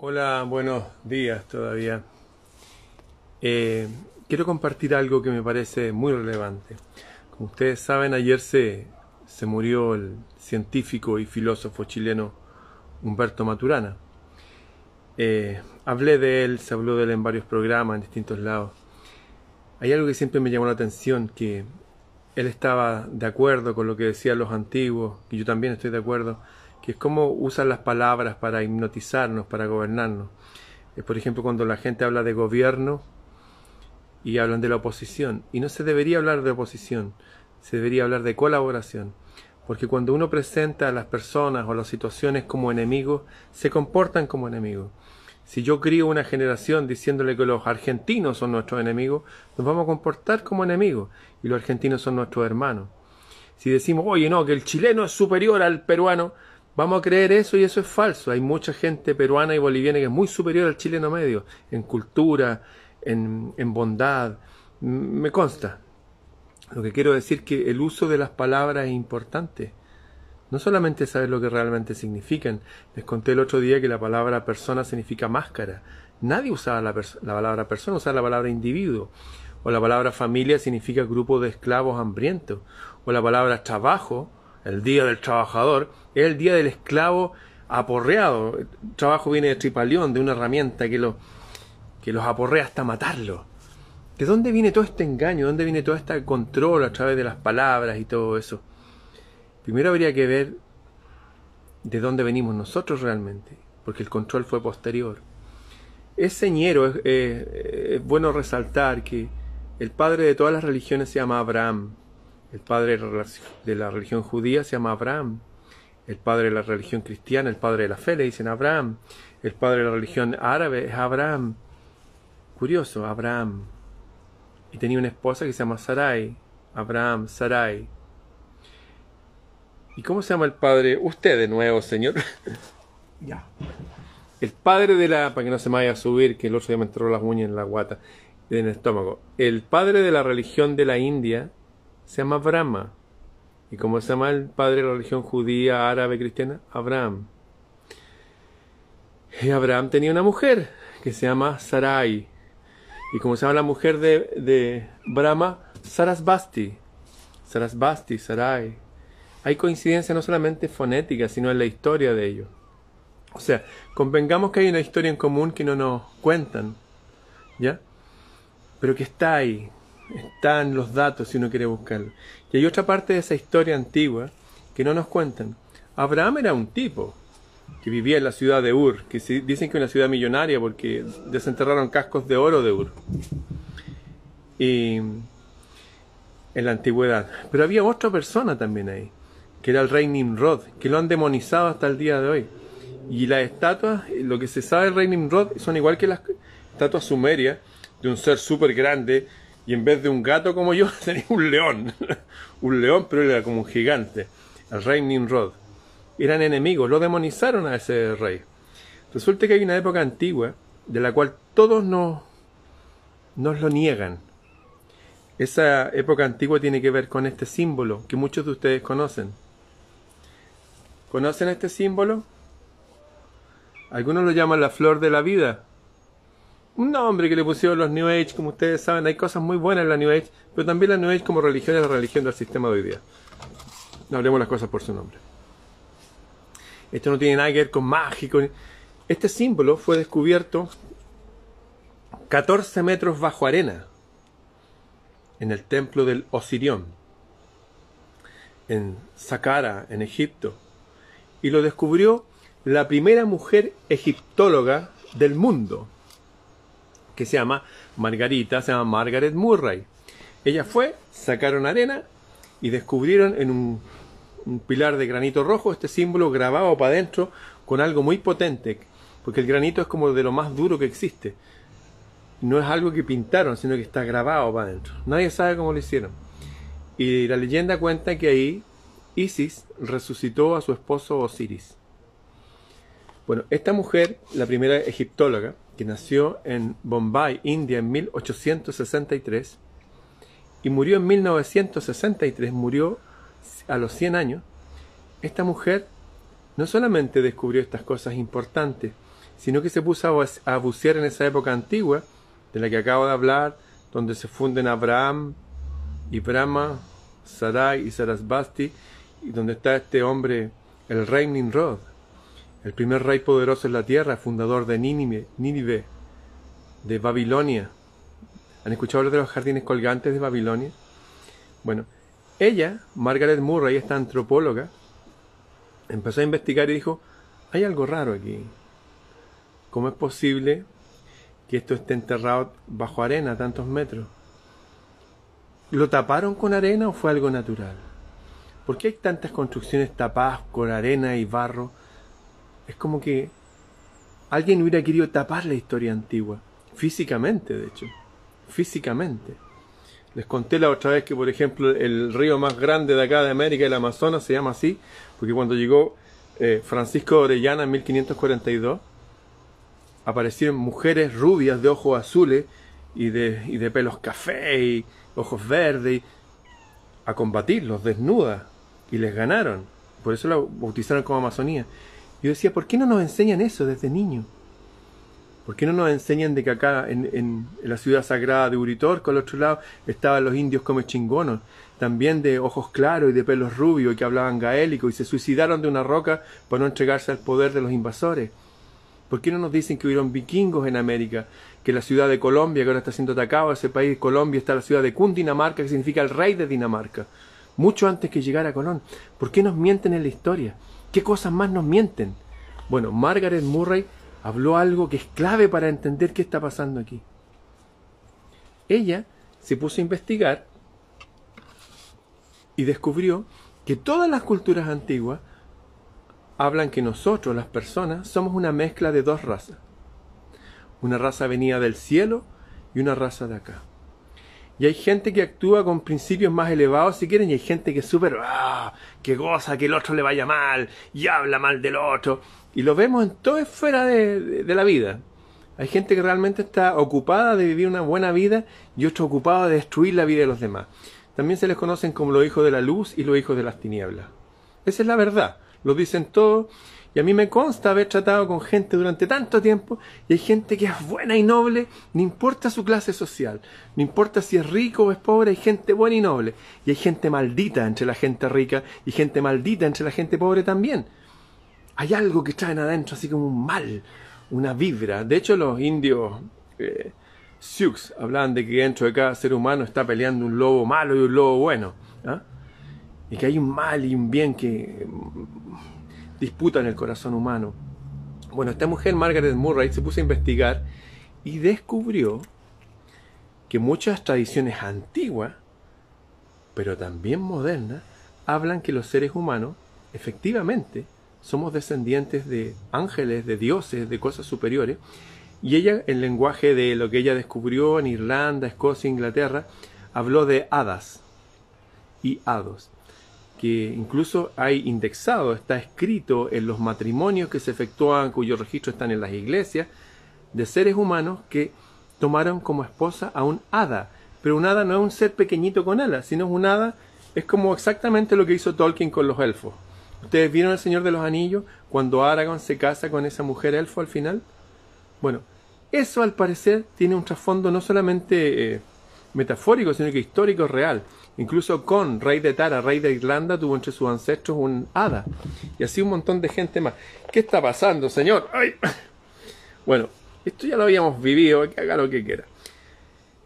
Hola, buenos días todavía. Eh, quiero compartir algo que me parece muy relevante. Como ustedes saben, ayer se, se murió el científico y filósofo chileno Humberto Maturana. Eh, hablé de él, se habló de él en varios programas, en distintos lados. Hay algo que siempre me llamó la atención, que él estaba de acuerdo con lo que decían los antiguos, y yo también estoy de acuerdo, que es cómo usan las palabras para hipnotizarnos, para gobernarnos. Es, por ejemplo, cuando la gente habla de gobierno y hablan de la oposición. Y no se debería hablar de oposición, se debería hablar de colaboración. Porque cuando uno presenta a las personas o las situaciones como enemigos, se comportan como enemigos. Si yo crío una generación diciéndole que los argentinos son nuestros enemigos, nos vamos a comportar como enemigos y los argentinos son nuestros hermanos. Si decimos, oye, no, que el chileno es superior al peruano, Vamos a creer eso y eso es falso. Hay mucha gente peruana y boliviana que es muy superior al chileno medio, en cultura, en, en bondad. Me consta. Lo que quiero decir que el uso de las palabras es importante. No solamente saber lo que realmente significan. Les conté el otro día que la palabra persona significa máscara. Nadie usaba la, la palabra persona, usaba la palabra individuo. O la palabra familia significa grupo de esclavos hambrientos. O la palabra trabajo el día del trabajador, es el día del esclavo aporreado. El trabajo viene de tripalión, de una herramienta que, lo, que los aporrea hasta matarlo. ¿De dónde viene todo este engaño? ¿De dónde viene todo este control a través de las palabras y todo eso? Primero habría que ver de dónde venimos nosotros realmente, porque el control fue posterior. Es señero, es, es bueno resaltar que el padre de todas las religiones se llama Abraham, el padre de la religión judía se llama Abraham. El padre de la religión cristiana, el padre de la fe, le dicen Abraham. El padre de la religión árabe es Abraham. Curioso, Abraham. Y tenía una esposa que se llama Sarai. Abraham, Sarai. ¿Y cómo se llama el padre? Usted de nuevo, señor. ya. El padre de la. Para que no se me vaya a subir, que el otro día me entró las uñas en la guata, en el estómago. El padre de la religión de la India se llama Brahma. ¿Y cómo se llama el padre de la religión judía, árabe, cristiana? Abraham. Y Abraham tenía una mujer que se llama Sarai. Y como se llama la mujer de, de Brahma, Sarasbasti. Sarasbasti, Sarai. Hay coincidencia no solamente fonética, sino en la historia de ellos. O sea, convengamos que hay una historia en común que no nos cuentan, ¿ya? Pero que está ahí, están los datos si uno quiere buscarlo. Y hay otra parte de esa historia antigua que no nos cuentan. Abraham era un tipo que vivía en la ciudad de Ur, que dicen que es una ciudad millonaria porque desenterraron cascos de oro de Ur. Y en la antigüedad. Pero había otra persona también ahí, que era el rey Nimrod, que lo han demonizado hasta el día de hoy. Y las estatuas, lo que se sabe del rey Nimrod, son igual que las estatuas sumerias, de un ser súper grande, y en vez de un gato como yo, tenía un león. un león, pero era como un gigante. El rey Nimrod. Eran enemigos, lo demonizaron a ese rey. Resulta que hay una época antigua de la cual todos nos, nos lo niegan. Esa época antigua tiene que ver con este símbolo que muchos de ustedes conocen. ¿Conocen este símbolo? Algunos lo llaman la flor de la vida un nombre que le pusieron los New Age, como ustedes saben, hay cosas muy buenas en la New Age, pero también la New Age como religión es la religión del sistema de hoy día. No hablemos las cosas por su nombre. Esto no tiene nada que ver con mágico. Este símbolo fue descubierto 14 metros bajo arena en el templo del Osirión, en Saqqara, en Egipto. Y lo descubrió la primera mujer egiptóloga del mundo, que se llama Margarita, se llama Margaret Murray. Ella fue, sacaron arena y descubrieron en un, pilar de granito rojo este símbolo grabado para adentro con algo muy potente, porque el granito es como de lo más duro que existe. No es algo que pintaron, sino que está grabado para adentro. Nadie sabe cómo lo hicieron. Y la leyenda cuenta que ahí Isis resucitó a su esposo Osiris. Bueno, esta mujer, la primera egiptóloga, que nació en Bombay, India, en 1863 y murió en 1963, murió a los 100 años, esta mujer no solamente descubrió estas cosas importantes, sino que se puso a bucear en esa época antigua, de la que acabo de hablar, donde se funden Abraham y Brahma, Sarai y Sarasbasti, y donde está este hombre, el rey Nimrod, el primer rey poderoso en la tierra, fundador de Nínive, de Babilonia. ¿Han escuchado hablar de los jardines colgantes de Babilonia? Bueno, ella, Margaret Murray, esta antropóloga, empezó a investigar y dijo, hay algo raro aquí. ¿Cómo es posible que esto esté enterrado bajo arena tantos metros? ¿Lo taparon con arena o fue algo natural? ¿Por qué hay tantas construcciones tapadas con arena y barro? Es como que alguien hubiera querido tapar la historia antigua, físicamente de hecho, físicamente. Les conté la otra vez que, por ejemplo, el río más grande de acá de América, el Amazonas, se llama así, porque cuando llegó eh, Francisco Orellana en 1542, aparecieron mujeres rubias de ojos azules y de, y de pelos café y ojos verdes a combatirlos desnudas y les ganaron. Por eso la bautizaron como Amazonía. Yo decía, ¿por qué no nos enseñan eso desde niños? ¿Por qué no nos enseñan de que acá en, la ciudad sagrada de Uritorco, al otro lado, estaban los indios como chingonos, también de ojos claros y de pelos rubios y que hablaban gaélico y se suicidaron de una roca para no entregarse al poder de los invasores? ¿Por qué no nos dicen que hubieron vikingos en América? Que la ciudad de Colombia, que ahora está siendo atacado, ese país, Colombia, está la ciudad de Cundinamarca, que significa el rey de Dinamarca. Mucho antes que llegara Colón. ¿Por qué nos mienten en la historia? ¿Qué cosas más nos mienten? Bueno, Margaret Murray habló algo que es clave para entender qué está pasando aquí. Ella se puso a investigar y descubrió que todas las culturas antiguas hablan que nosotros, las personas, somos una mezcla de dos razas. Una raza venida del cielo y una raza de acá. Y hay gente que actúa con principios más elevados, si quieren, y hay gente que es ah, que goza que el otro le vaya mal, y habla mal del otro. Y lo vemos en toda esfera de, de, la vida. Hay gente que realmente está ocupada de vivir una buena vida y otro ocupado de destruir la vida de los demás. También se les conocen como los hijos de la luz y los hijos de las tinieblas. Esa es la verdad. Lo dicen todos y a mí me consta haber tratado con gente durante tanto tiempo y hay gente que es buena y noble, no importa su clase social, no importa si es rico o es pobre, hay gente buena y noble. Y hay gente maldita entre la gente rica y gente maldita entre la gente pobre también. Hay algo que traen adentro, así como un mal, una vibra. De hecho, los indios eh, Sioux hablaban de que dentro de cada ser humano está peleando un lobo malo y un lobo bueno. ¿ah? Y que hay un mal y un bien que disputa en el corazón humano. Bueno, esta mujer, Margaret Murray, se puso a investigar y descubrió que muchas tradiciones antiguas, pero también modernas, hablan que los seres humanos, efectivamente, somos descendientes de ángeles, de dioses, de cosas superiores, y ella, en lenguaje de lo que ella descubrió en Irlanda, Escocia, Inglaterra, habló de hadas y hados que incluso hay indexado, está escrito en los matrimonios que se efectúan, cuyos registros están en las iglesias, de seres humanos que tomaron como esposa a un hada. Pero un hada no es un ser pequeñito con alas, sino un hada es como exactamente lo que hizo Tolkien con los elfos. ¿Ustedes vieron El Señor de los Anillos cuando Aragorn se casa con esa mujer elfo al final? Bueno, eso al parecer tiene un trasfondo no solamente eh, metafórico, sino que histórico real. Incluso con rey de Tara, rey de Irlanda, tuvo entre sus ancestros un hada. Y así un montón de gente más. ¿Qué está pasando, señor? ¡Ay! Bueno, esto ya lo habíamos vivido, que haga lo que quiera.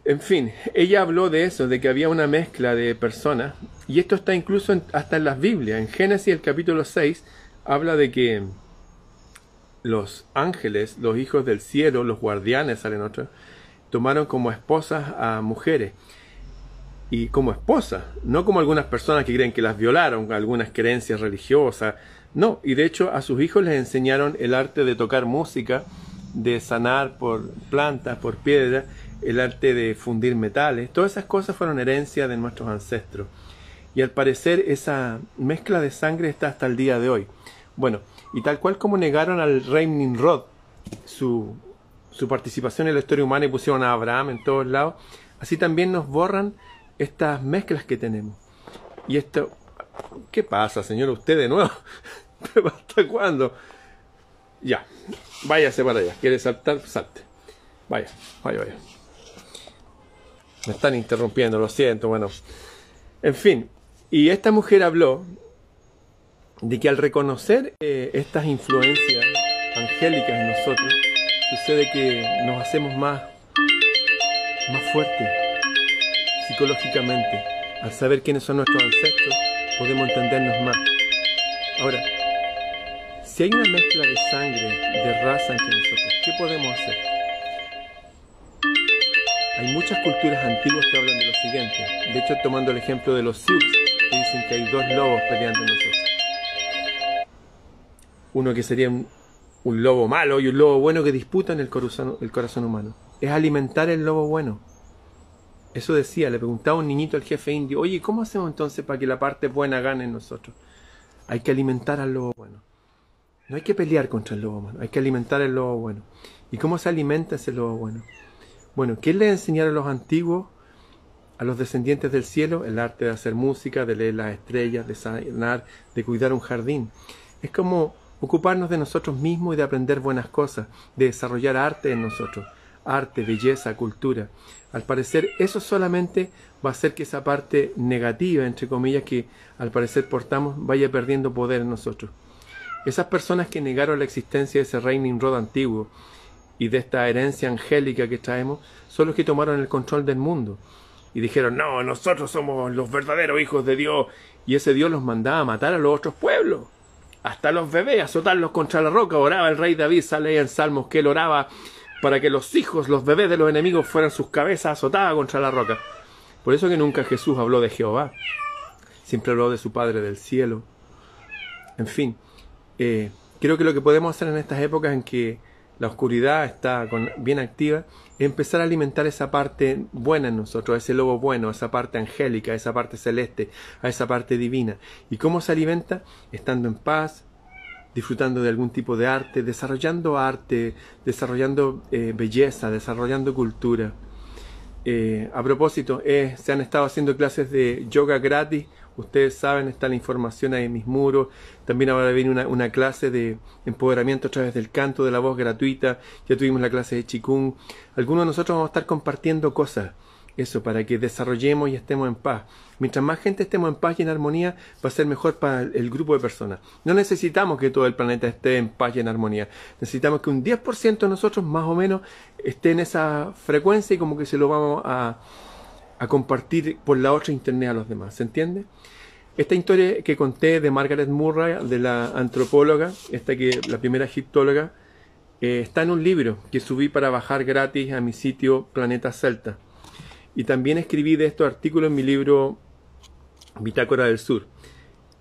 En fin, ella habló de eso, de que había una mezcla de personas, y esto está incluso hasta en las Biblias. En Génesis, el capítulo 6, habla de que los ángeles, los hijos del cielo, los guardianes, salen otros, tomaron como esposas a mujeres y como esposa, no como algunas personas que creen que las violaron, algunas creencias religiosas, no, y de hecho a sus hijos les enseñaron el arte de tocar música, de sanar por plantas, por piedra, el arte de fundir metales, todas esas cosas fueron herencia de nuestros ancestros. Y al parecer esa mezcla de sangre está hasta el día de hoy. Bueno, y tal cual como negaron al rey Nimrod su, su participación en la historia humana y pusieron a Abraham en todos lados, así también nos borran estas mezclas que tenemos. Y esto, ¿qué pasa, señor? Usted de nuevo, ¿hasta cuándo? Ya, váyase para allá. ¿Quiere saltar? Salte. Vaya, vaya, vaya. Me están interrumpiendo, lo siento, bueno. En fin, y esta mujer habló de que al reconocer eh, estas influencias angélicas en nosotros, sucede que nos hacemos más, más fuertes psicológicamente. Al saber quiénes son nuestros ancestros, podemos entendernos más. Ahora, si hay una mezcla de sangre, de raza entre nosotros, ¿qué podemos hacer? Hay muchas culturas antiguas que hablan de lo siguiente. De hecho, tomando el ejemplo de los Sioux, dicen que hay dos lobos peleando en nosotros. Uno que sería un, lobo malo y un lobo bueno que disputan el el corazón humano. Es alimentar el lobo bueno. Eso decía, le preguntaba un niñito al jefe indio, oye, ¿cómo hacemos entonces para que la parte buena gane en nosotros? Hay que alimentar al lobo bueno. No hay que pelear contra el lobo bueno, hay que alimentar el lobo bueno. ¿Y cómo se alimenta ese lobo bueno? Bueno, ¿qué le enseñaron a los antiguos, a los descendientes del cielo? El arte de hacer música, de leer las estrellas, de sanar, de cuidar un jardín. Es como ocuparnos de nosotros mismos y de aprender buenas cosas, de desarrollar arte en nosotros. Arte, belleza, cultura. Al parecer, eso solamente va a hacer que esa parte negativa, entre comillas, que al parecer portamos, vaya perdiendo poder en nosotros. Esas personas que negaron la existencia de ese reino Nimrod antiguo y de esta herencia angélica que traemos, son los que tomaron el control del mundo. Y dijeron, no, nosotros somos los verdaderos hijos de Dios. Y ese Dios los mandaba a matar a los otros pueblos. Hasta los bebés, azotarlos contra la roca. Oraba el rey David, sale en Salmos que él oraba para que los hijos, los bebés de los enemigos fueran sus cabezas azotadas contra la roca. Por eso que nunca Jesús habló de Jehová, siempre habló de su Padre del cielo. En fin, eh, creo que lo que podemos hacer en estas épocas en que la oscuridad está bien activa es empezar a alimentar esa parte buena en nosotros, ese lobo bueno, esa parte angélica, esa parte celeste, a esa parte divina. ¿Y cómo se alimenta? Estando en paz, disfrutando de algún tipo de arte, desarrollando arte, desarrollando eh, belleza, desarrollando cultura. Eh, a propósito, eh, se han estado haciendo clases de yoga gratis. Ustedes saben, está la información ahí en mis muros. También ahora viene una, una, clase de empoderamiento a través del canto, de la voz gratuita. Ya tuvimos la clase de Chikung. Algunos de nosotros vamos a estar compartiendo cosas eso, para que desarrollemos y estemos en paz. Mientras más gente estemos en paz y en armonía, va a ser mejor para el grupo de personas. No necesitamos que todo el planeta esté en paz y en armonía. Necesitamos que un 10% de nosotros, más o menos, esté en esa frecuencia y como que se lo vamos a, a compartir por la otra internet a los demás. ¿Se entiende? Esta historia que conté de Margaret Murray, de la antropóloga, esta que la primera egiptóloga, eh, está en un libro que subí para bajar gratis a mi sitio Planeta Celta. Y también escribí de estos artículos en mi libro Bitácora del Sur.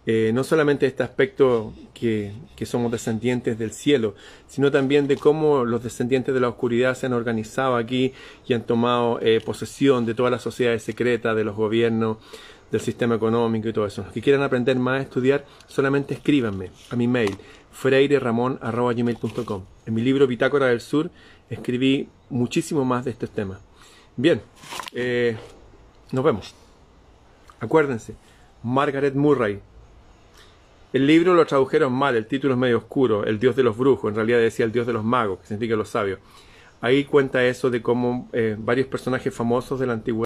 Eh, no solamente este aspecto que, somos descendientes del cielo, sino también de cómo los descendientes de la oscuridad se han organizado aquí y han tomado eh, posesión de todas las sociedades secretas, de los gobiernos, del sistema económico y todo eso. Los que quieran aprender más estudiar, solamente escríbanme a mi mail freireramon.gmail.com. En mi libro Bitácora del Sur escribí muchísimo más de estos temas. Bien, eh, nos vemos. Acuérdense, Margaret Murray. El libro lo tradujeron mal, el título es medio oscuro, el dios de los brujos, en realidad decía el dios de los magos, que significa los sabios. Ahí cuenta eso de cómo eh, varios personajes famosos de la antigüedad